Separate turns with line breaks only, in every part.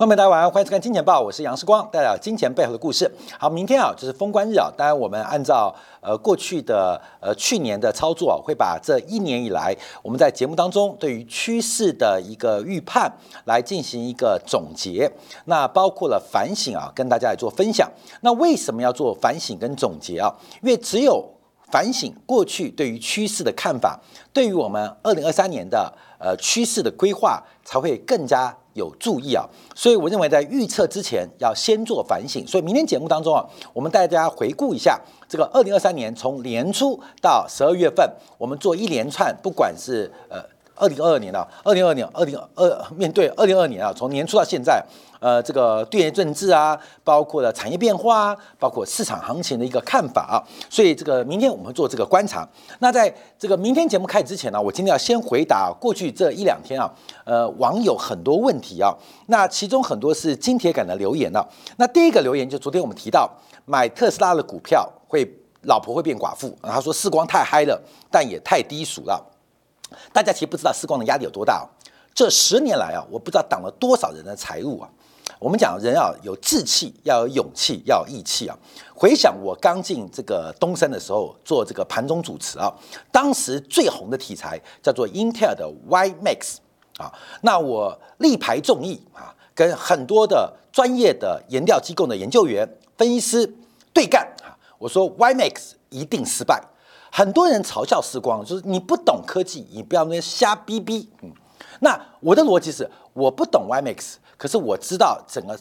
朋友们，大家晚上欢迎收看《金钱报》，我是杨世光，带来金钱背后的故事。好，明天啊就是封关日啊，当然我们按照呃过去的呃去年的操作啊，会把这一年以来我们在节目当中对于趋势的一个预判来进行一个总结，那包括了反省啊，跟大家来做分享。那为什么要做反省跟总结啊？因为只有反省过去对于趋势的看法，对于我们二零二三年的呃趋势的规划才会更加。有注意啊，所以我认为在预测之前要先做反省。所以明天节目当中啊，我们带大家回顾一下这个二零二三年从年初到十二月份，我们做一连串，不管是呃。二零二二年啊，二零二二年，二零二面对二零二二年啊，从年初到现在，呃，这个地缘政治啊，包括了产业变化啊，包括市场行情的一个看法啊，所以这个明天我们做这个观察。那在这个明天节目开始之前呢，我今天要先回答过去这一两天啊，呃，网友很多问题啊，那其中很多是金铁杆的留言啊。那第一个留言就昨天我们提到买特斯拉的股票会老婆会变寡妇，他说世光太嗨了，但也太低俗了。大家其实不知道世光的压力有多大。这十年来啊，我不知道挡了多少人的财路啊。我们讲人要有志气，要有勇气，要有义气啊。回想我刚进这个东森的时候，做这个盘中主持啊，当时最红的题材叫做英特尔的 Y Max 啊。那我力排众议啊，跟很多的专业的研调机构的研究员、分析师对干啊。我说 Y Max 一定失败。很多人嘲笑时光，就是你不懂科技，你不要那瞎逼逼。嗯，那我的逻辑是，我不懂 Y Max 可是我知道整个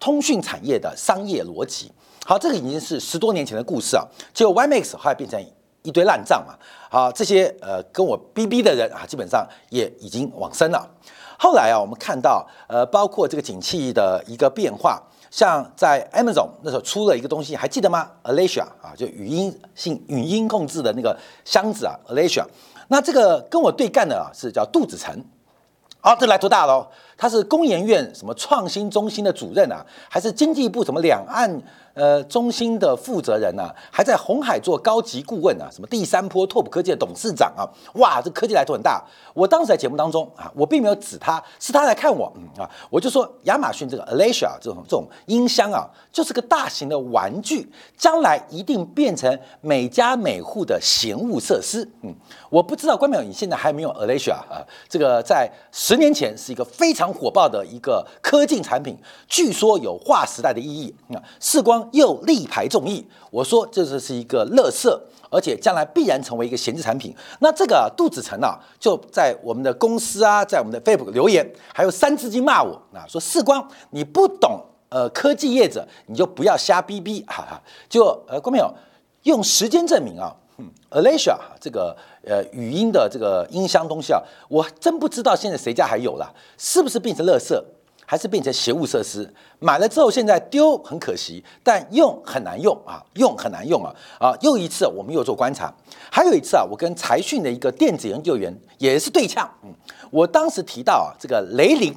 通讯产业的商业逻辑。好，这个已经是十多年前的故事啊。结果，Y Max 后来变成一堆烂账嘛。好，这些呃跟我逼逼的人啊，基本上也已经往生了。后来啊，我们看到呃，包括这个景气的一个变化。像在 Amazon 那时候出了一个东西，还记得吗？Alexa 啊，就语音性语音控制的那个箱子啊，Alexa。那这个跟我对干的啊，是叫杜子成。好，这来头大喽，他是工研院什么创新中心的主任啊，还是经济部什么两岸？呃，中心的负责人呢，还在红海做高级顾问啊，什么第三波拓普科技的董事长啊，哇，这科技来头很大。我当时在节目当中啊，我并没有指他，是他来看我，嗯啊，我就说亚马逊这个 Alexa 这种这种音箱啊，就是个大型的玩具，将来一定变成每家每户的闲物设施。嗯，我不知道关淼你现在还没有 Alexa 啊？这个在十年前是一个非常火爆的一个科技产品，据说有划时代的意义啊，视光。又力排众议，我说这就是一个乐色，而且将来必然成为一个闲置产品。那这个杜子成啊，就在我们的公司啊，在我们的 Facebook 留言，还有三字经骂我啊，说世光你不懂呃科技业者，你就不要瞎逼逼，哈哈。就呃，观众朋友用时间证明啊，嗯，Alexa 这个呃语音的这个音箱东西啊，我真不知道现在谁家还有了，是不是变成乐色？还是变成邪物设施，买了之后现在丢很可惜，但用很难用啊，用很难用啊啊！又一次我们又做观察，还有一次啊，我跟财讯的一个电子研究员也是对呛，嗯，我当时提到啊，这个雷凌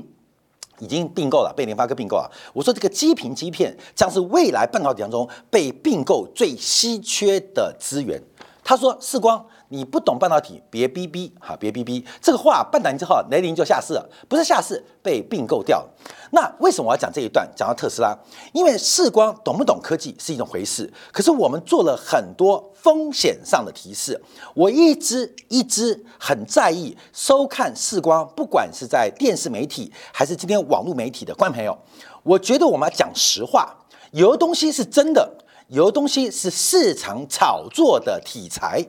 已经并购了，被联发科并购了，我说这个基频基片将是未来半导体当中被并购最稀缺的资源，他说世光。你不懂半导体，别逼逼哈，别逼逼。这个话半导体之后，雷凌就下市了，不是下市被并购掉了。那为什么我要讲这一段？讲到特斯拉，因为视光懂不懂科技是一种回事，可是我们做了很多风险上的提示。我一直一直很在意收看视光，不管是在电视媒体还是今天网络媒体的观众朋友，我觉得我们要讲实话，有的东西是真的，有的东西是市场炒作的题材。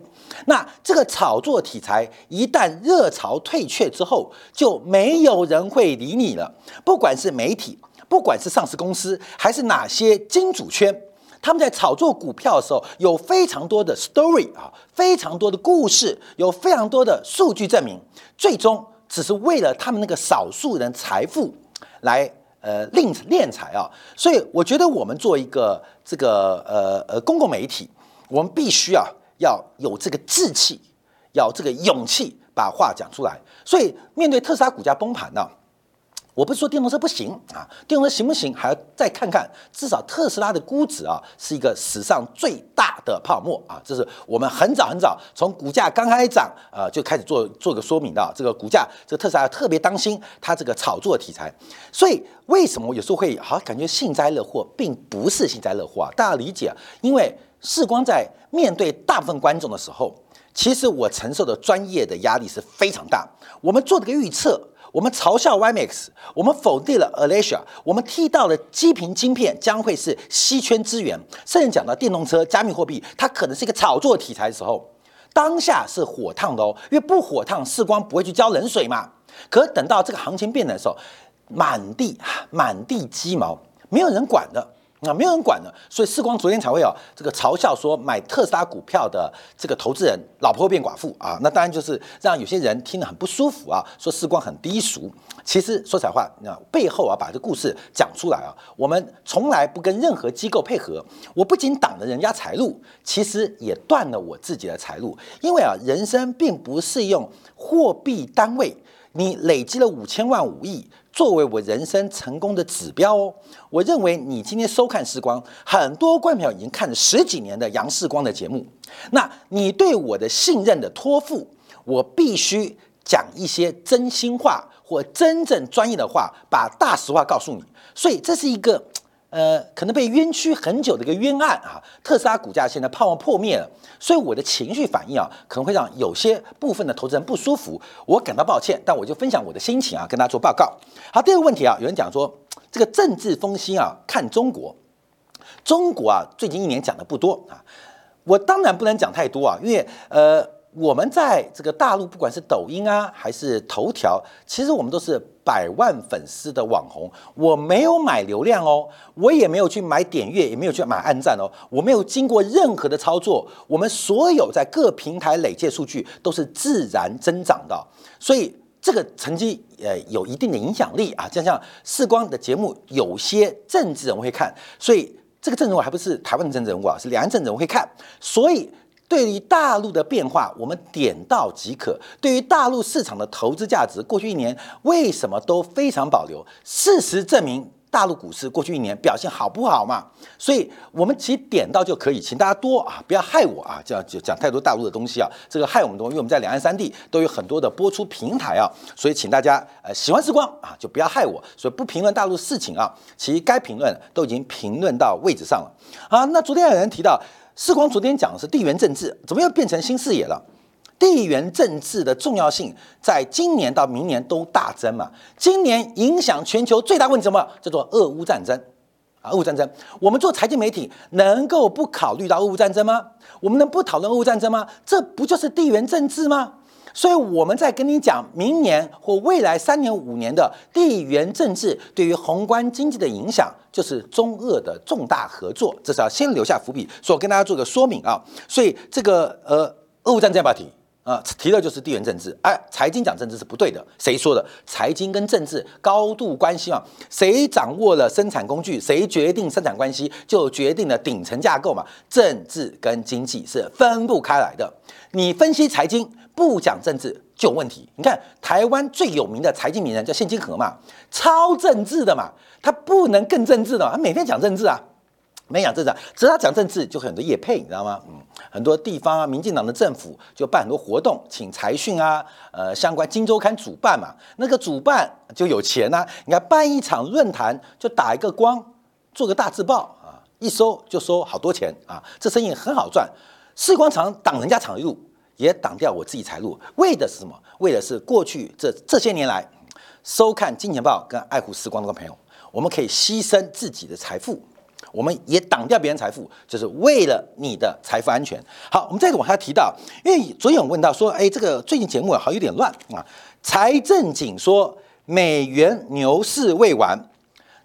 那这个炒作题材一旦热潮退却之后，就没有人会理你了。不管是媒体，不管是上市公司，还是哪些金主圈，他们在炒作股票的时候，有非常多的 story 啊，非常多的故事，有非常多的数据证明，最终只是为了他们那个少数人财富来呃令敛财啊。所以我觉得我们做一个这个呃呃公共媒体，我们必须啊。要有这个志气，要这个勇气，把话讲出来。所以面对特斯拉股价崩盘呢，我不是说电动车不行啊，电动车行不行，还要再看看。至少特斯拉的估值啊，是一个史上最大的泡沫啊，这是我们很早很早从股价刚开始涨，呃，就开始做做个说明的。这个股价，这个特斯拉特别当心它这个炒作题材。所以为什么我有时候会好感觉幸灾乐祸，并不是幸灾乐祸啊？大家理解，因为世光在面对大部分观众的时候，其实我承受的专业的压力是非常大。我们做这个预测。我们嘲笑 YMX，我们否定了 Alicia，我们提到了基频晶片将会是稀缺资源，甚至讲到电动车、加密货币，它可能是一个炒作题材的时候，当下是火烫的哦，因为不火烫，世光不会去浇冷水嘛。可等到这个行情变的时候，满地满地鸡毛，没有人管的。那没有人管了，所以世光昨天才会有这个嘲笑说买特斯拉股票的这个投资人老婆会变寡妇啊，那当然就是让有些人听得很不舒服啊，说世光很低俗。其实说实话，那背后啊把这故事讲出来啊，我们从来不跟任何机构配合，我不仅挡了人家财路，其实也断了我自己的财路，因为啊人生并不是用货币单位，你累积了五千万五亿。作为我人生成功的指标哦，我认为你今天收看时光，很多观众已经看了十几年的杨世光的节目，那你对我的信任的托付，我必须讲一些真心话或真正专业的话，把大实话告诉你，所以这是一个。呃，可能被冤屈很久的一个冤案啊，特斯拉股价现在泡沫破灭了，所以我的情绪反应啊，可能会让有些部分的投资人不舒服，我感到抱歉，但我就分享我的心情啊，跟大家做报告。好，第二个问题啊，有人讲说这个政治风心啊，看中国，中国啊，最近一年讲的不多啊，我当然不能讲太多啊，因为呃。我们在这个大陆，不管是抖音啊，还是头条，其实我们都是百万粉丝的网红。我没有买流量哦，我也没有去买点阅，也没有去买按赞哦，我没有经过任何的操作。我们所有在各平台累计数据都是自然增长的，所以这个成绩呃有一定的影响力啊。就像视光的节目，有些政治人物会看，所以这个政治人物还不是台湾的政治人物啊，是两岸政治人物会看，所以。对于大陆的变化，我们点到即可。对于大陆市场的投资价值，过去一年为什么都非常保留？事实证明，大陆股市过去一年表现好不好嘛？所以，我们其实点到就可以，请大家多啊，不要害我啊，这样就讲太多大陆的东西啊，这个害我们多，因为我们在两岸三地都有很多的播出平台啊，所以请大家呃喜欢时光啊，就不要害我，所以不评论大陆事情啊，其实该评论都已经评论到位置上了啊。那昨天有人提到。世光昨天讲的是地缘政治，怎么又变成新视野了？地缘政治的重要性在今年到明年都大增嘛。今年影响全球最大问题什么？叫做俄乌战争啊！俄乌战争，我们做财经媒体能够不考虑到俄乌战争吗？我们能不讨论俄乌战争吗？这不就是地缘政治吗？所以我们在跟你讲明年或未来三年五年的地缘政治对于宏观经济的影响，就是中俄的重大合作，这是要先留下伏笔。所以跟大家做个说明啊。所以这个呃，俄乌战争要不要提啊？提的就是地缘政治。哎，财经讲政治是不对的。谁说的？财经跟政治高度关系嘛。谁掌握了生产工具，谁决定生产关系，就决定了顶层架构嘛。政治跟经济是分不开来的。你分析财经。不讲政治就有问题。你看台湾最有名的财经名人叫谢金河嘛，超政治的嘛，他不能更政治的，他每天讲政治啊，没讲政治，啊只要他讲政治就很多业配，你知道吗？嗯，很多地方啊，民进党的政府就办很多活动，请财讯啊，呃，相关金周刊主办嘛，那个主办就有钱呐。你看办一场论坛就打一个光，做个大字报啊，一收就收好多钱啊，这生意很好赚。视光场挡人家场路。也挡掉我自己财路，为的是什么？为的是过去这这些年来收看金钱豹跟爱护时光的朋友，我们可以牺牲自己的财富，我们也挡掉别人财富，就是为了你的财富安全。好，我们再往下提到，因为昨天我问到说，哎，这个最近节目好像有点乱啊。财政紧说美元牛市未完。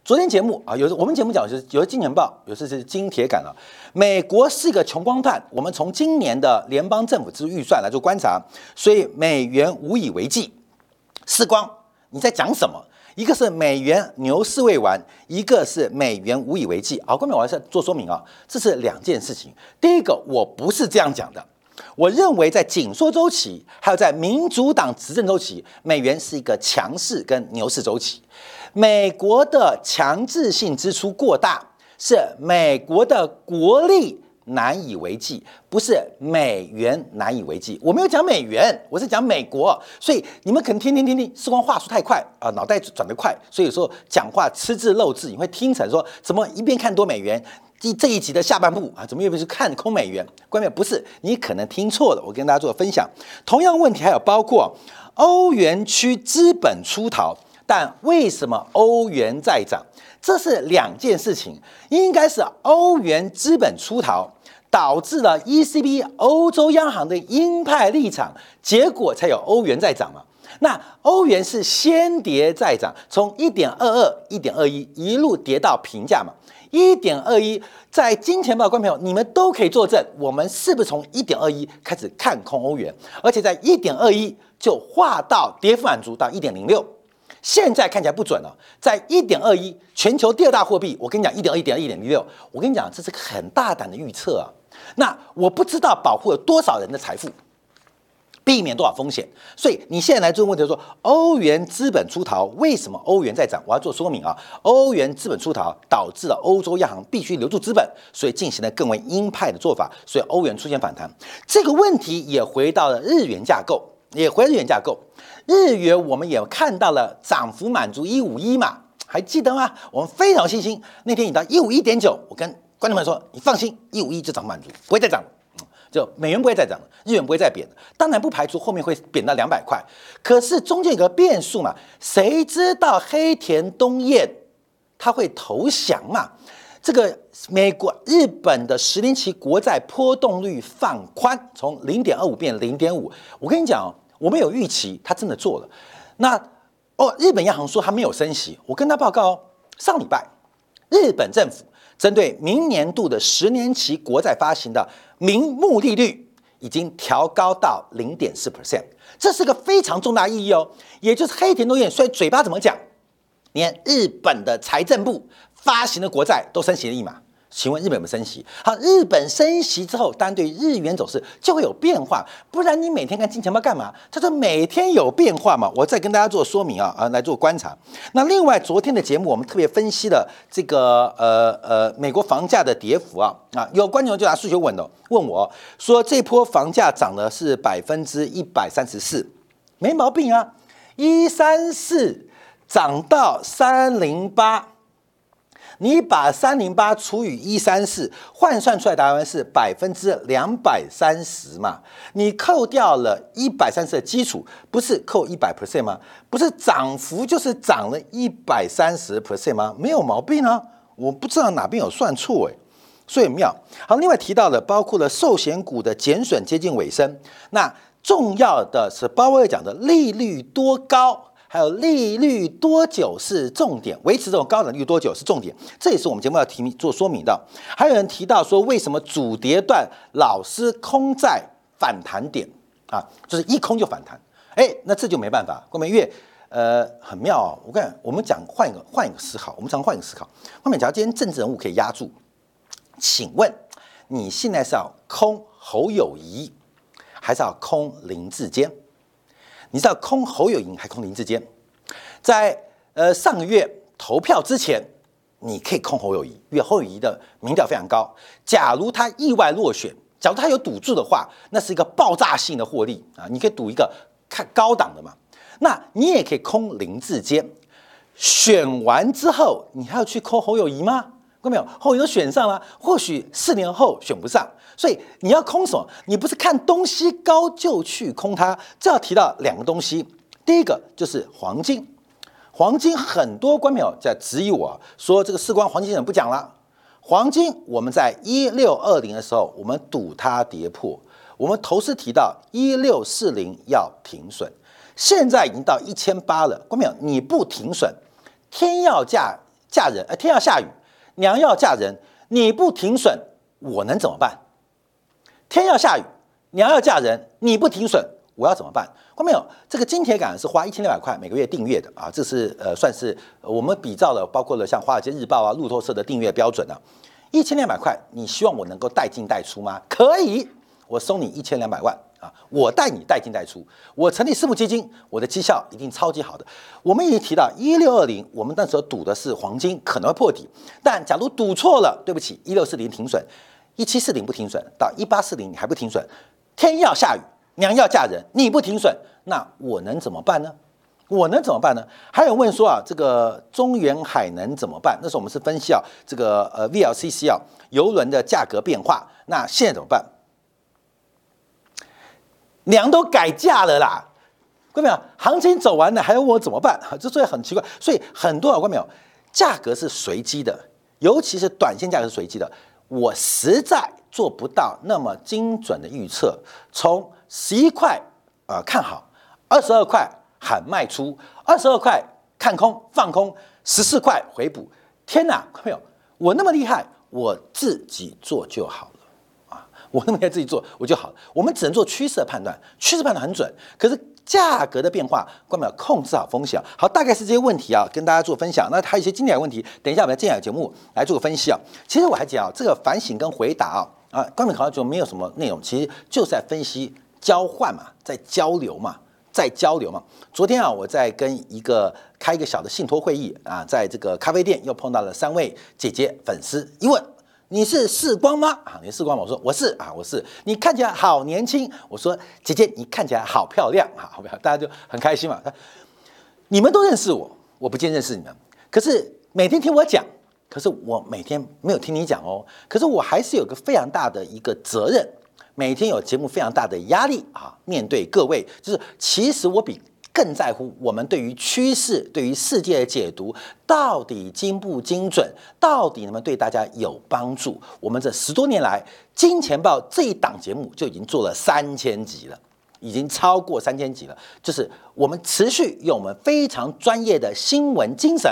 昨天节目啊，有我们节目讲是有的金钱豹，有时是金铁杆了。美国是一个穷光蛋，我们从今年的联邦政府之预算来做观察，所以美元无以为继。时光，你在讲什么？一个是美元牛市未完，一个是美元无以为继。好，后面我还是做说明啊，这是两件事情。第一个，我不是这样讲的，我认为在紧缩周期，还有在民主党执政周期，美元是一个强势跟牛市周期。美国的强制性支出过大，是美国的国力难以为继，不是美元难以为继。我没有讲美元，我是讲美国。所以你们可能听听听听，时光话术太快啊，脑袋转得快，所以有时候讲话吃字漏字，你会听成说怎么一边看多美元。这这一集的下半部啊，怎么又是看空美元？关键不是你可能听错了，我跟大家做分享。同样问题还有包括欧元区资本出逃，但为什么欧元在涨？这是两件事情，应该是欧元资本出逃导致了 ECB 欧洲央行的鹰派立场，结果才有欧元在涨嘛？那欧元是先跌再涨，从一点二二、一点二一一路跌到平价嘛？一点二一，在金钱豹观众朋友，你们都可以作证，我们是不是从一点二一开始看空欧元，而且在一点二一就画到跌幅满足到一点零六，现在看起来不准了，在一点二一，全球第二大货币，我跟你讲一点二一点一点一六，我跟你讲这是个很大胆的预测啊，那我不知道保护了多少人的财富。避免多少风险？所以你现在来这个问题说，欧元资本出逃，为什么欧元在涨？我要做说明啊。欧元资本出逃导致了欧洲央行必须留住资本，所以进行了更为鹰派的做法，所以欧元出现反弹。这个问题也回到了日元架构，也回日元架构。日元我们也看到了涨幅满足一五一嘛，还记得吗？我们非常有信心，那天你到一五一点九，我跟观众们说，你放心，一五一就涨满足，不会再涨。就美元不会再涨了，日元不会再贬当然不排除后面会贬到两百块，可是中间有个变数嘛，谁知道黑田东彦他会投降嘛？这个美国、日本的十年期国债波动率放宽，从零点二五变零点五。我跟你讲，我们有预期，他真的做了。那哦，日本央行说他没有升息，我跟他报告，哦上礼拜日本政府。针对明年度的十年期国债发行的名目利率已经调高到零点四 percent，这是个非常重大意义哦。也就是黑田东彦虽然嘴巴怎么讲，连日本的财政部发行的国债都升息了一码。请问日本有没有升息？好，日本升息之后，当然对日元走势就会有变化。不然你每天看金钱豹干嘛？他说每天有变化嘛。我再跟大家做说明啊啊，来做观察。那另外昨天的节目，我们特别分析了这个呃呃美国房价的跌幅啊啊，有观众就拿数学问的问我说，这波房价涨的是百分之一百三十四，没毛病啊，一三四涨到三零八。你把三零八除以一三四换算出来答案是百分之两百三十嘛？你扣掉了一百三十的基础，不是扣一百 percent 吗？不是涨幅就是涨了一百三十 percent 吗？没有毛病啊！我不知道哪边有算错诶，所以妙。好，另外提到的包括了寿险股的减损接近尾声，那重要的是鲍威尔讲的利率多高？还有利率多久是重点，维持这种高利率多久是重点，这也是我们节目要提做说明的。还有人提到说，为什么主跌段老是空在反弹点啊？就是一空就反弹，哎，那这就没办法。郭美月，呃，很妙啊！我看我们讲换一个换一个思考，我们常换一个思考。后面假如今天政治人物可以压住，请问你现在是要空侯友谊，还是要空林志坚？你知道空侯友谊还空林志坚，在呃上个月投票之前，你可以空侯友谊，因为侯友谊的民调非常高。假如他意外落选，假如他有赌注的话，那是一个爆炸性的获利啊！你可以赌一个看高档的嘛。那你也可以空林志坚，选完之后你还要去空侯友谊吗？看到没有？侯友谊选上了，或许四年后选不上。所以你要空什么？你不是看东西高就去空它。这要提到两个东西，第一个就是黄金。黄金很多观众朋友在质疑我说，这个事关黄金怎么不讲了？黄金我们在一六二零的时候，我们赌它跌破，我们头次提到一六四零要停损，现在已经到一千八了。观众朋友，你不停损，天要嫁嫁人，呃，天要下雨，娘要嫁人，你不停损，我能怎么办？天要下雨，娘要嫁人，你不停损，我要怎么办？看没有？这个金铁杆是花一千六百块每个月订阅的啊，这是呃算是我们比照了，包括了像华尔街日报啊、路透社的订阅标准啊，一千两百块，你希望我能够带进带出吗？可以，我收你一千两百万啊，我带你带进带出，我成立私募基金，我的绩效一定超级好的。我们已经提到一六二零，我们那时候赌的是黄金可能会破底，但假如赌错了，对不起，一六四零停损，一七四零不停损，到一八四零你还不停损，天要下雨，娘要嫁人，你不停损，那我能怎么办呢？我能怎么办呢？还有问说啊，这个中远海能怎么办？那时候我们是分析啊，这个呃 VLCC 啊，油轮的价格变化。那现在怎么办？娘都改价了啦，看到没有？行情走完了，还要问我怎么办？这所以很奇怪。所以很多啊，看到没有？价格是随机的，尤其是短线价格是随机的。我实在做不到那么精准的预测。从十一块啊看好，二十二块。喊卖出二十二块，看空放空十四块回补。天哪，看到没有？我那么厉害，我自己做就好！我那么厉害，自己做我就好了。我们只能做趋势的判断，趋势判断很准。可是价格的变化，关不了控制好风险。好，大概是这些问题啊，跟大家做分享。那还有一些经典问题，等一下我们在接下来节目来做个分析啊。其实我还讲啊，这个反省跟回答啊啊，关美考就没有什么内容，其实就是在分析交换嘛，在交流嘛。在交流嘛？昨天啊，我在跟一个开一个小的信托会议啊，在这个咖啡店又碰到了三位姐姐粉丝，一问你是世光吗？啊，你是世光吗？我说我是啊，我是。你看起来好年轻。我说姐姐，你看起来好漂亮啊，好漂亮？大家就很开心嘛。你们都认识我，我不见认识你们。可是每天听我讲，可是我每天没有听你讲哦。可是我还是有个非常大的一个责任。每天有节目非常大的压力啊！面对各位，就是其实我比更在乎我们对于趋势、对于世界的解读到底精不精准，到底能不能对大家有帮助。我们这十多年来，《金钱报》这一档节目就已经做了三千集了，已经超过三千集了。就是我们持续用我们非常专业的新闻精神、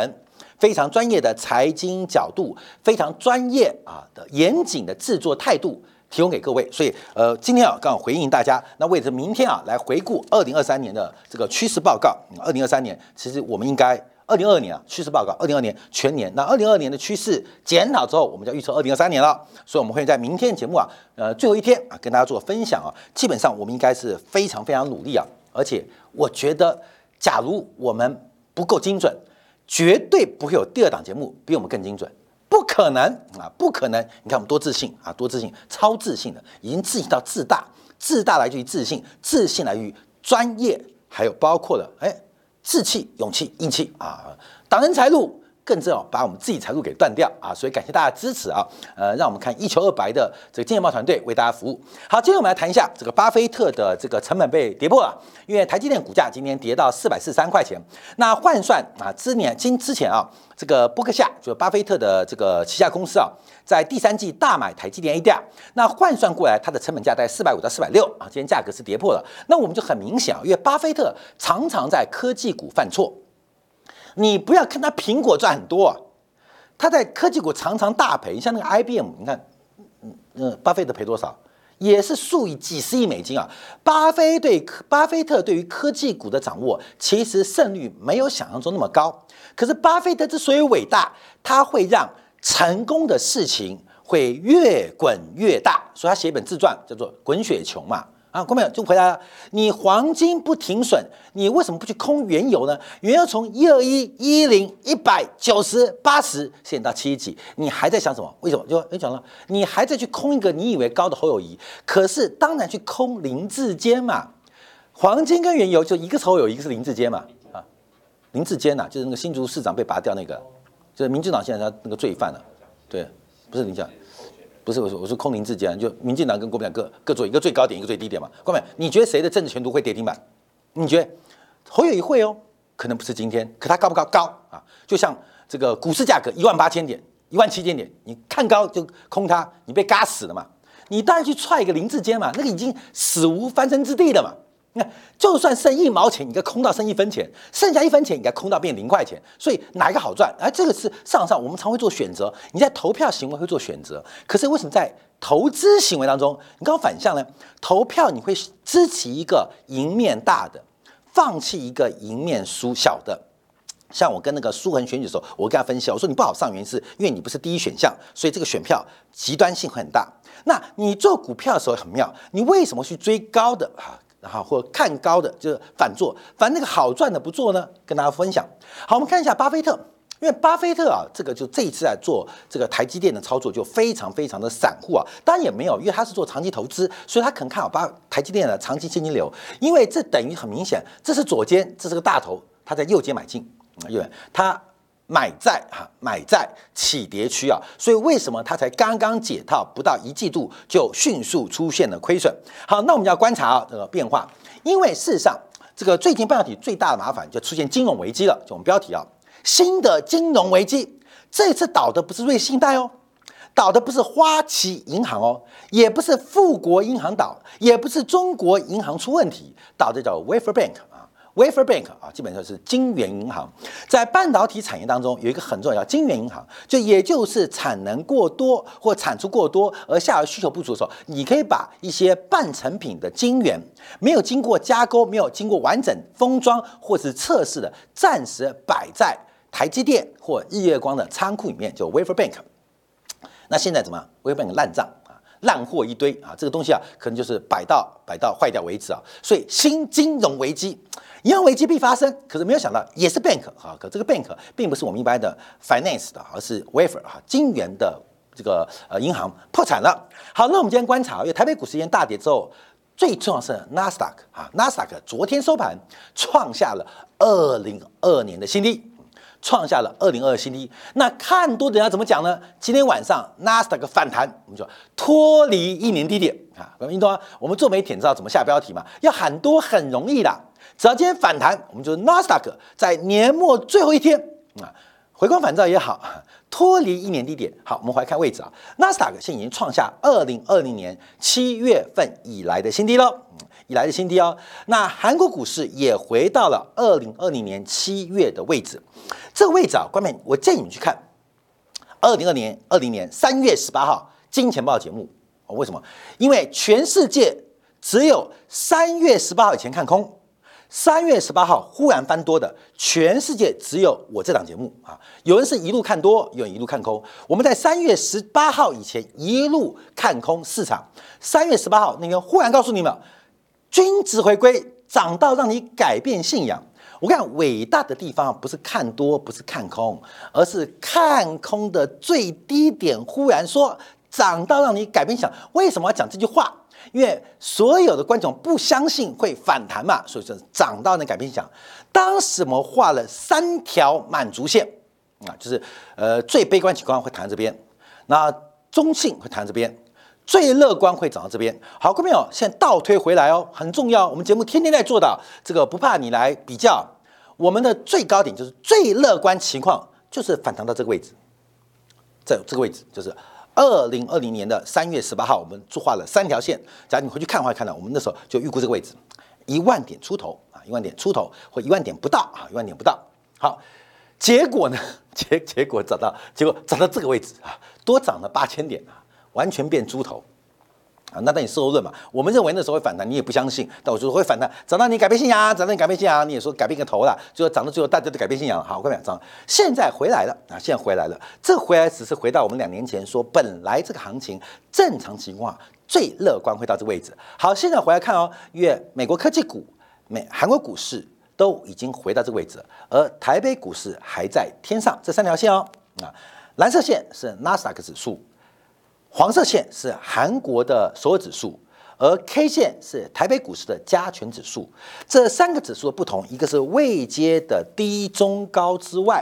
非常专业的财经角度、非常专业啊的严谨的制作态度。提供给各位，所以呃，今天啊，刚好回应大家。那为了明天啊，来回顾二零二三年的这个趋势报告。二零二三年，其实我们应该二零二二年啊，趋势报告二零二年全年。那二零二二年的趋势检讨之后，我们就要预测二零二三年了。所以我们会在明天节目啊，呃，最后一天啊，跟大家做分享啊。基本上我们应该是非常非常努力啊，而且我觉得，假如我们不够精准，绝对不会有第二档节目比我们更精准。不可能啊！不可能！你看我们多自信啊，多自信，超自信的，已经自信到自大，自大来自于自信，自信来自于专业，还有包括了哎，志气、勇气、硬气啊，挡人财路。更重要，把我们自己财路给断掉啊！所以感谢大家支持啊！呃，让我们看一穷二白的这个金钱豹团队为大家服务。好，今天我们来谈一下这个巴菲特的这个成本被跌破了，因为台积电股价今天跌到四百四十三块钱。那换算啊，之年今之前啊，这个伯克夏就是巴菲特的这个旗下公司啊，在第三季大买台积电 ADR，那换算过来它的成本价在四百五到四百六啊，今天价格是跌破了。那我们就很明显啊，因为巴菲特常常在科技股犯错。你不要看他苹果赚很多啊，他在科技股常常大赔，像那个 IBM，你看，嗯嗯，巴菲特赔多少，也是数以几十亿美金啊。巴菲对巴菲特对于科技股的掌握，其实胜率没有想象中那么高。可是巴菲特之所以伟大，他会让成功的事情会越滚越大，所以他写一本自传叫做《滚雪球》嘛。啊，各位就回答你黄金不停损，你为什么不去空原油呢？原油从一二一、一零、一百、九十、八十，现在到七十几，你还在想什么？为什么？就你讲了，你还在去空一个你以为高的侯友谊，可是当然去空林志坚嘛。黄金跟原油就一个是侯友谊，一个是林志坚嘛。啊，林志坚呐，就是那个新竹市长被拔掉那个，就是民进党现在他那个罪犯了。对，不是林家。不是我说，我说空灵之间，就民进党跟国民党各各做一个最高点，一个最低点嘛。各位，你觉得谁的政治前途会跌停板？你觉得侯友谊会哦？可能不是今天，可他高不高？高啊！就像这个股市价格一万八千点、一万七千点，你看高就空它，你被嘎死了嘛？你当然去踹一个林志坚嘛，那个已经死无翻身之地了嘛。那就算剩一毛钱，你该空到剩一分钱，剩下一分钱，你该空到变零块钱。所以哪一个好赚？而这个是市场上我们常会做选择。你在投票行为会做选择，可是为什么在投资行为当中，你刚好反向呢？投票你会支持一个赢面大的，放弃一个赢面输小的。像我跟那个苏恒选举的时候，我跟他分析，我说你不好上，原因是因为你不是第一选项，所以这个选票极端性很大。那你做股票的时候很妙，你为什么去追高的啊？然后或看高的就是反做，反正那个好赚的不做呢？跟大家分享。好，我们看一下巴菲特，因为巴菲特啊，这个就这一次在做这个台积电的操作就非常非常的散户啊，当然也没有，因为他是做长期投资，所以他可能看好巴台积电的长期现金流，因为这等于很明显，这是左肩，这是个大头，他在右肩买进。因为他买在哈买在起跌区啊，所以为什么它才刚刚解套不到一季度就迅速出现了亏损？好，那我们要观察啊这个变化，因为事实上这个最近半导体最大的麻烦就出现金融危机了。就我们标题啊，新的金融危机，这次倒的不是瑞信贷哦，倒的不是花旗银行哦，也不是富国银行倒，也不是中国银行出问题，倒的叫 Wafer Bank。Wafer Bank 啊，基本上是晶圆银行，在半导体产业当中有一个很重要，叫晶圆银行，就也就是产能过多或产出过多而下游需求不足的时候，你可以把一些半成品的晶圆没有经过加工、没有经过完整封装或是测试的，暂时摆在台积电或日月光的仓库里面，就 Wafer Bank。那现在怎么样？Wafer Bank 烂账，烂货一堆啊，这个东西啊，可能就是摆到摆到坏掉为止啊，所以新金融危机。银行危机必发生，可是没有想到也是 bank 啊，可这个 bank 并不是我们一般的 finance 的，而是 wafer 哈，金元的这个呃银行破产了。好，那我们今天观察，因为台北股市今天大跌之后，最重要是 Nasdaq 啊，Nasdaq 昨天收盘创下了二零二年的新低，创下了二零二新低。那看多的人要怎么讲呢？今天晚上纳斯达克反弹，我们就脱离一年低点啊，运动啊，我们做媒体知道怎么下标题嘛？要喊多很容易的。只要今天反弹，我们就纳斯达克在年末最后一天啊，回光返照也好，脱离一年低点。好，我们回来看位置啊，纳斯达克现已经创下二零二零年七月份以来的新低了，以来的新低哦。那韩国股市也回到了二零二零年七月的位置，这个位置啊，关面我建议你们去看二零二年二零年三月十八号《金钱报》节目为什么？因为全世界只有三月十八号以前看空。三月十八号忽然翻多的，全世界只有我这档节目啊！有人是一路看多，有人一路看空。我们在三月十八号以前一路看空市场，三月十八号那天忽然告诉你们，均值回归，涨到让你改变信仰。我看伟大的地方不是看多，不是看空，而是看空的最低点忽然说涨到让你改变想。为什么要讲这句话？因为所有的观众不相信会反弹嘛，所以说涨到那改变讲。当时我们画了三条满足线啊，就是呃最悲观情况会弹这边，那中性会弹这边，最乐观会涨到这边。好，各位朋友，现在倒推回来哦，很重要。我们节目天天在做的这个不怕你来比较，我们的最高点就是最乐观情况就是反弹到这个位置，在这个位置就是。二零二零年的三月十八号，我们做画了三条线。假如你回去看的话，看到我们那时候就预估这个位置，一万点出头啊，一万点出头或一万点不到啊，一万点不到。好，结果呢？结结果找到，结果找到这个位置啊，多涨了八千点啊，完全变猪头。啊，那等你事后论嘛。我们认为那时候会反弹，你也不相信。但我说会反弹，涨到你改变信仰，涨到你改变信仰，你也说改变个头了。最后涨到最后，大家都改变信仰。好，我跟你讲，现在回来了啊，现在回来了。这回来只是回到我们两年前说，本来这个行情正常情况最乐观会到这位置。好，现在回来看哦，因为美国科技股、美韩国股市都已经回到这个位置，而台北股市还在天上。这三条线哦，啊，蓝色线是纳斯达克指数。黄色线是韩国的所有指数，而 K 线是台北股市的加权指数。这三个指数的不同，一个是未接的低、中、高之外，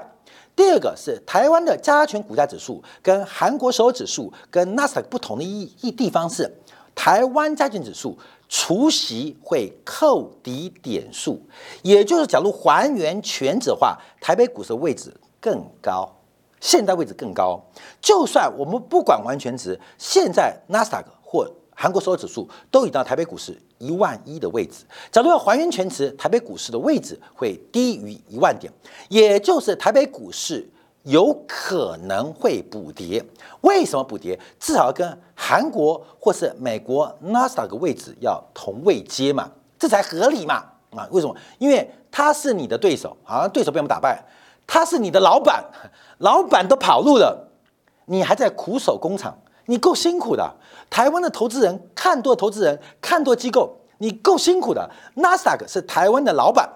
第二个是台湾的加权股价指数跟韩国所有指数跟 Nasdaq 不同的一一地方是，台湾加权指数除夕会扣底点数，也就是假如还原全指的话，台北股市的位置更高。现在位置更高，就算我们不管完全值，现在纳斯达克或韩国所有指数都已到台北股市一万一的位置。假如要还原全值，台北股市的位置会低于一万点，也就是台北股市有可能会补跌。为什么补跌？至少要跟韩国或是美国纳斯达克位置要同位接嘛，这才合理嘛啊？为什么？因为他是你的对手，好像对手被我们打败。他是你的老板，老板都跑路了，你还在苦守工厂，你够辛苦的。台湾的投资人看多投资人看多机构，你够辛苦的。纳斯达克是台湾的老板，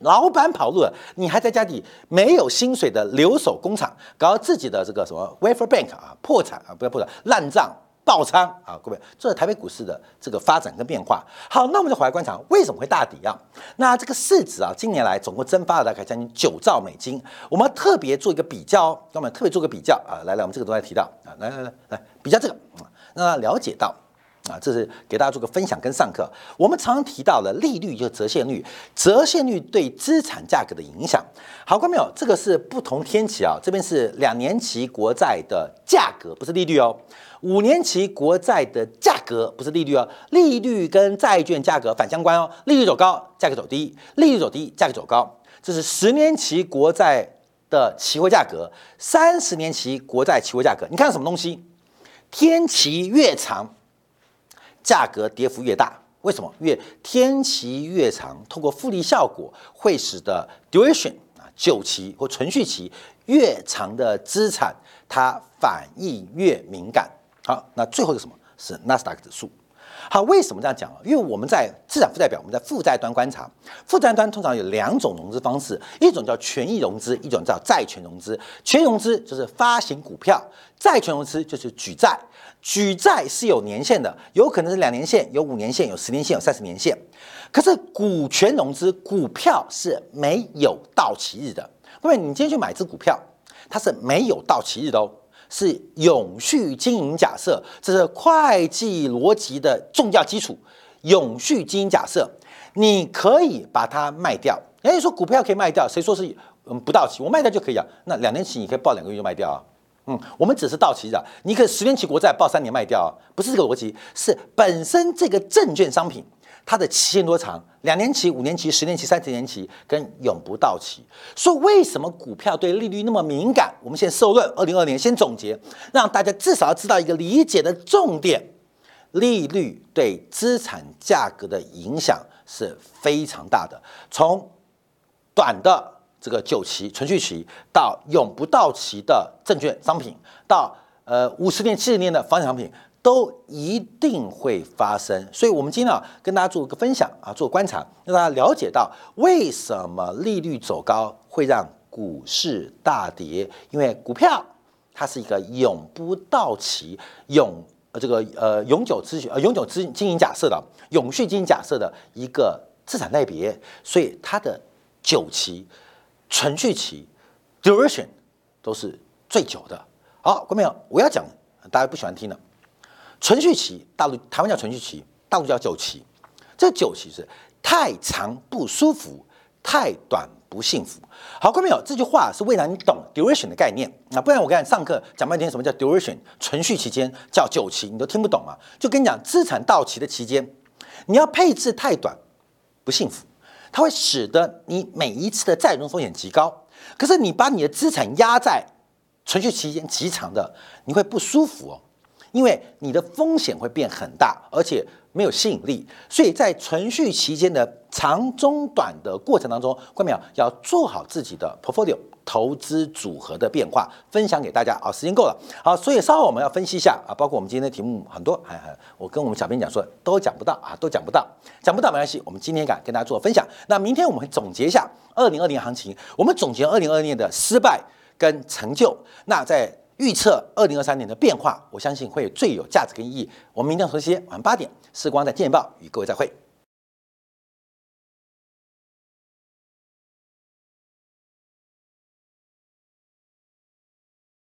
老板跑路了，你还在家里没有薪水的留守工厂，搞自己的这个什么 wafer bank 啊，破产啊，不要破产，烂账。爆仓啊，各位，这是台北股市的这个发展跟变化。好，那我们就回来观察为什么会大跌啊？那这个市值啊，近年来总共蒸发了大概将近九兆美金。我们特别做一个比较，我们特别做个比较啊，来来，我们这个都在提到啊，来来来来，比较这个啊，那了解到。啊，这是给大家做个分享跟上课。我们常常提到的利率就是折现率，折现率对资产价格的影响。好，看没有？这个是不同天期啊，这边是两年期国债的价格，不是利率哦。五年期国债的价格不是利率哦，利率跟债券价格反相关哦。利率走高，价格走低；利率走低，价格走高。这是十年期国债的期货价格，三十年期国债期货价格。你看什么东西？天期越长。价格跌幅越大，为什么？越天期越长，通过复利效果会使得 duration 啊久期或存续期越长的资产，它反应越敏感。好，那最后是什么？是纳斯达克指数。好，为什么这样讲？因为我们在资产负债表，我们在负债端观察，负债端通常有两种融资方式，一种叫权益融资，一种叫债权融资。权益融资就是发行股票，债权融资就是举债。举债是有年限的，有可能是两年限，有五年限，有十年限，有三十年限。可是股权融资，股票是没有到期日的。各位，你今天去买只股票，它是没有到期日的哦。是永续经营假设，这是会计逻辑的重要基础。永续经营假设，你可以把它卖掉。人家说股票可以卖掉，谁说是嗯不到期？我卖掉就可以啊。那两年期你可以报两个月就卖掉啊。嗯，我们只是到期的，你可以十年期国债报三年卖掉，啊不是这个逻辑，是本身这个证券商品。它的期限多长？两年期、五年期、十年期、三十年期，跟永不到期。说为什么股票对利率那么敏感？我们先受论，二零二年先总结，让大家至少要知道一个理解的重点：利率对资产价格的影响是非常大的。从短的这个久期、存续期，到永不到期的证券商品，到呃五十年、七十年的房产商品。都一定会发生，所以我们今天啊跟大家做一个分享啊，做观察，让大家了解到为什么利率走高会让股市大跌，因为股票它是一个永不到期、永呃这个呃永久资呃永久资经营假设的永续经营假设的一个资产类别，所以它的久期、存续期 duration 都是最久的。好，观众朋友，我要讲大家不喜欢听的。存续期，大陆台湾叫存续期，大陆叫久期。这久期是太长不舒服，太短不幸福。好，各位朋友，这句话是为了你懂 duration 的概念啊，不然我跟你上课讲半天什么叫 duration，存续期间叫久期，你都听不懂啊。就跟你讲，资产到期的期间，你要配置太短，不幸福，它会使得你每一次的债融风险极高。可是你把你的资产压在存续期间极长的，你会不舒服哦。因为你的风险会变很大，而且没有吸引力，所以在存续期间的长中短的过程当中，关淼要做好自己的 portfolio 投资组合的变化，分享给大家啊。时间够了，好，所以稍后我们要分析一下啊，包括我们今天的题目很多，还还我跟我们小编讲说都讲不到啊，都讲不到，讲不到没关系，我们今天敢跟大家做分享。那明天我们会总结一下二零二零行情，我们总结二零二零年的失败跟成就。那在预测二零二三年的变化，我相信会最有价值跟意义。我们明天同时间晚上八点，时光在电报与各位再会。